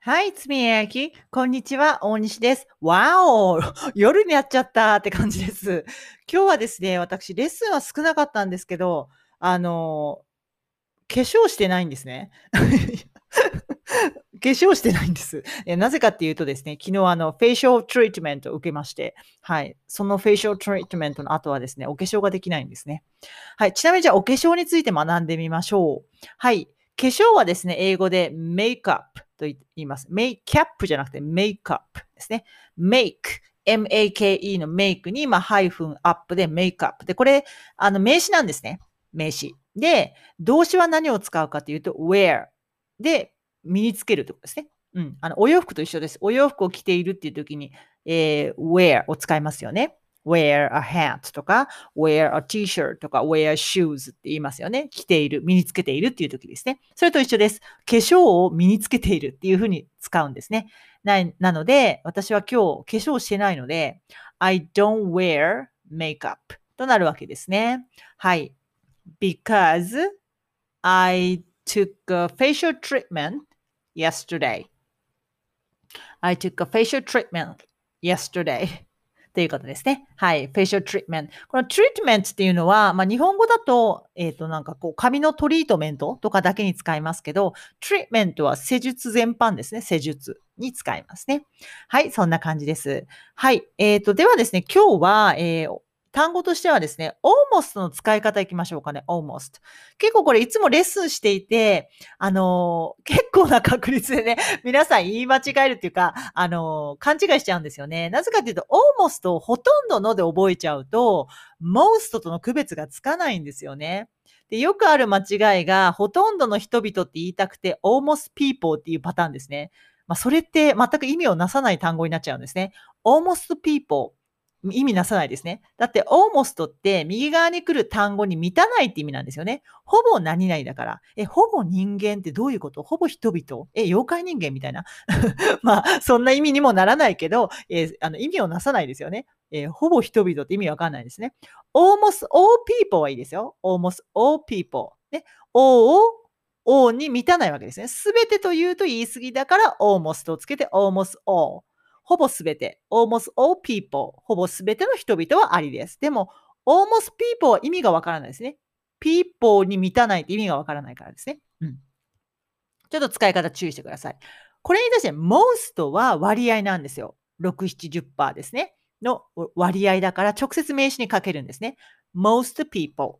はい、つみやき。こんにちは、大西です。わお夜にやっちゃったって感じです。今日はですね、私、レッスンは少なかったんですけど、あの、化粧してないんですね。化粧してないんです。なぜかっていうとですね、昨日あの、フェイシャルトリートメントを受けまして、はい。そのフェイシャルトリートメントの後はですね、お化粧ができないんですね。はい。ちなみにじゃあ、お化粧について学んでみましょう。はい。化粧はですね、英語でメイクアップと言います。メイキャップじゃなくてメイクアップですね。メイク。M-A-K-E のメイクに、まあ、ハイフンアップでメイクアップ。で、これ、あの、名詞なんですね。名詞。で、動詞は何を使うかというと、wear で身につけるってことですね。うん。あの、お洋服と一緒です。お洋服を着ているっていう時に、えー、wear を使いますよね。Wear a hat とか、wear a t-shirt とか、wear shoes って言いますよね。着ている、身につけているっていう時ですね。それと一緒です。化粧を身につけているっていうふうに使うんですね。ななので、私は今日化粧してないので、I don't wear makeup となるわけですね。はい。because I took a facial treatment yesterday. I took a facial treatment yesterday. ということですね。はい。フェイシャルトリートメント。このトリートメントっていうのは、まあ、日本語だと、えっ、ー、と、なんかこう、髪のトリートメントとかだけに使いますけど、トリートメントは施術全般ですね。施術に使いますね。はい。そんな感じです。はい。えっ、ー、と、ではですね、今日は、えー、単語としてはですね、almost の使い方いきましょうかね。almost。結構これいつもレッスンしていて、あのー、結構な確率でね、皆さん言い間違えるっていうか、あのー、勘違いしちゃうんですよね。なぜかっていうと、almost をほとんどので覚えちゃうと、most との区別がつかないんですよね。で、よくある間違いが、ほとんどの人々って言いたくて、almost people っていうパターンですね。まあ、それって全く意味をなさない単語になっちゃうんですね。almost people 意味なさないですね。だって、almost って右側に来る単語に満たないって意味なんですよね。ほぼ何々だから。え、ほぼ人間ってどういうこと？ほぼ人々？え、妖怪人間みたいな。まあ、そんな意味にもならないけど、えー、あの意味をなさないですよね。えー、ほぼ人々って意味わかんないですね。almost all people はいいですよ。almost all people。ね。all を all に満たないわけですね。すべてというと言い過ぎだから almost をつけて almost all。ほぼすべて、almost all people、ほぼすべての人々はありです。でも、almost people は意味がわからないですね。people に満たないって意味がわからないからですね。うん。ちょっと使い方注意してください。これに対して most は割合なんですよ。6、70%ですね。の割合だから直接名詞にかけるんですね。most people。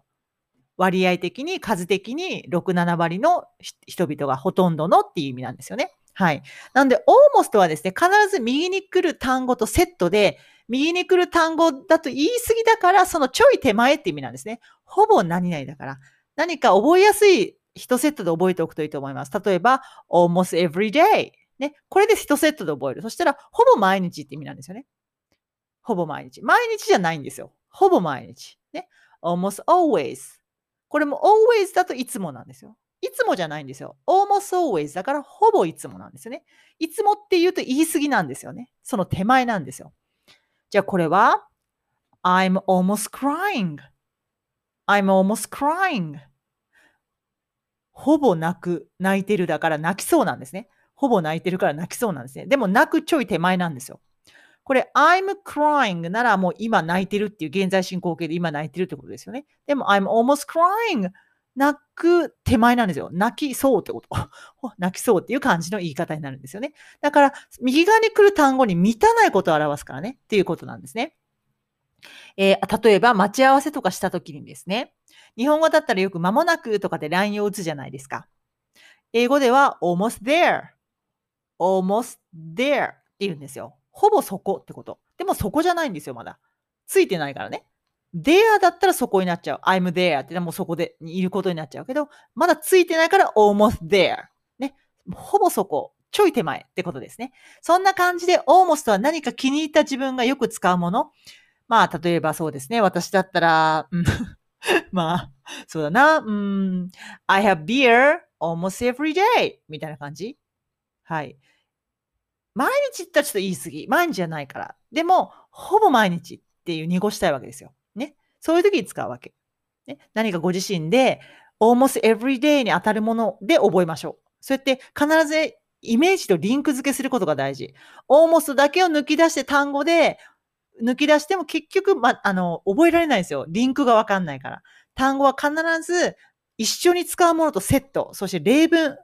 割合的に、数的に6、7割の人々がほとんどのっていう意味なんですよね。はい。なんで、almost はですね、必ず右に来る単語とセットで、右に来る単語だと言い過ぎだから、そのちょい手前って意味なんですね。ほぼ何々だから。何か覚えやすい一セットで覚えておくといいと思います。例えば、almost every day。ね。これで一セットで覚える。そしたら、ほぼ毎日って意味なんですよね。ほぼ毎日。毎日じゃないんですよ。ほぼ毎日。ね。almost always。これも always だといつもなんですよ。いつもじゃないんですよ。almost always だからほぼいつもなんですよね。いつもって言うと言い過ぎなんですよね。その手前なんですよ。じゃあこれは I'm almost crying. I'm almost crying. ほぼ泣く、泣いてるだから泣きそうなんですね。ほぼ泣いてるから泣きそうなんですね。でも泣くちょい手前なんですよ。これ、I'm crying ならもう今泣いてるっていう現在進行形で今泣いてるってことですよね。でも I'm almost crying 泣く手前なんですよ。泣きそうってこと。泣きそうっていう感じの言い方になるんですよね。だから、右側に来る単語に満たないことを表すからねっていうことなんですね。えー、例えば、待ち合わせとかしたときにですね、日本語だったらよく間もなくとかで LINE を打つじゃないですか。英語では almost there, almost there って言うんですよ。ほぼそこってこと。でもそこじゃないんですよ、まだ。ついてないからね。There だったらそこになっちゃう。I'm there ってもうそこでいることになっちゃうけど、まだついてないから almost there。ね。ほぼそこ。ちょい手前ってことですね。そんな感じで almost は何か気に入った自分がよく使うもの。まあ、例えばそうですね。私だったら、まあ、そうだな。うん、I have beer almost every day みたいな感じ。はい。毎日言ったらちょっと言い過ぎ。毎日じゃないから。でも、ほぼ毎日っていう濁したいわけですよ。そういう時に使うわけ。ね、何かご自身で almost every day に当たるもので覚えましょう。そうやって必ずイメージとリンク付けすることが大事。almost だけを抜き出して単語で、抜き出しても結局、ま、あの、覚えられないんですよ。リンクがわかんないから。単語は必ず一緒に使うものとセット、そして例文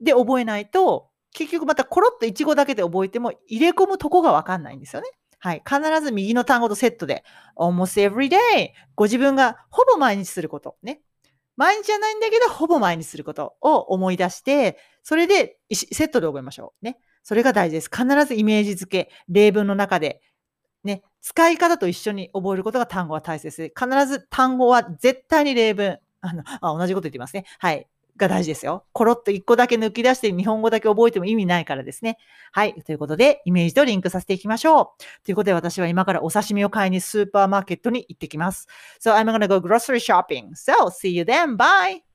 で覚えないと、結局またコロッと一語だけで覚えても入れ込むとこがわかんないんですよね。はい。必ず右の単語とセットで、almost every day ご自分がほぼ毎日すること。ね。毎日じゃないんだけど、ほぼ毎日することを思い出して、それでセットで覚えましょう。ね。それが大事です。必ずイメージ付け、例文の中で、ね、使い方と一緒に覚えることが単語は大切で、必ず単語は絶対に例文、あの、あ同じこと言ってますね。はい。が大事ですよ。コロッと一個だけ抜き出して日本語だけ覚えても意味ないからですね。はい。ということで、イメージとリンクさせていきましょう。ということで、私は今からお刺身を買いにスーパーマーケットに行ってきます。So I'm gonna go grocery shopping. So see you then. Bye!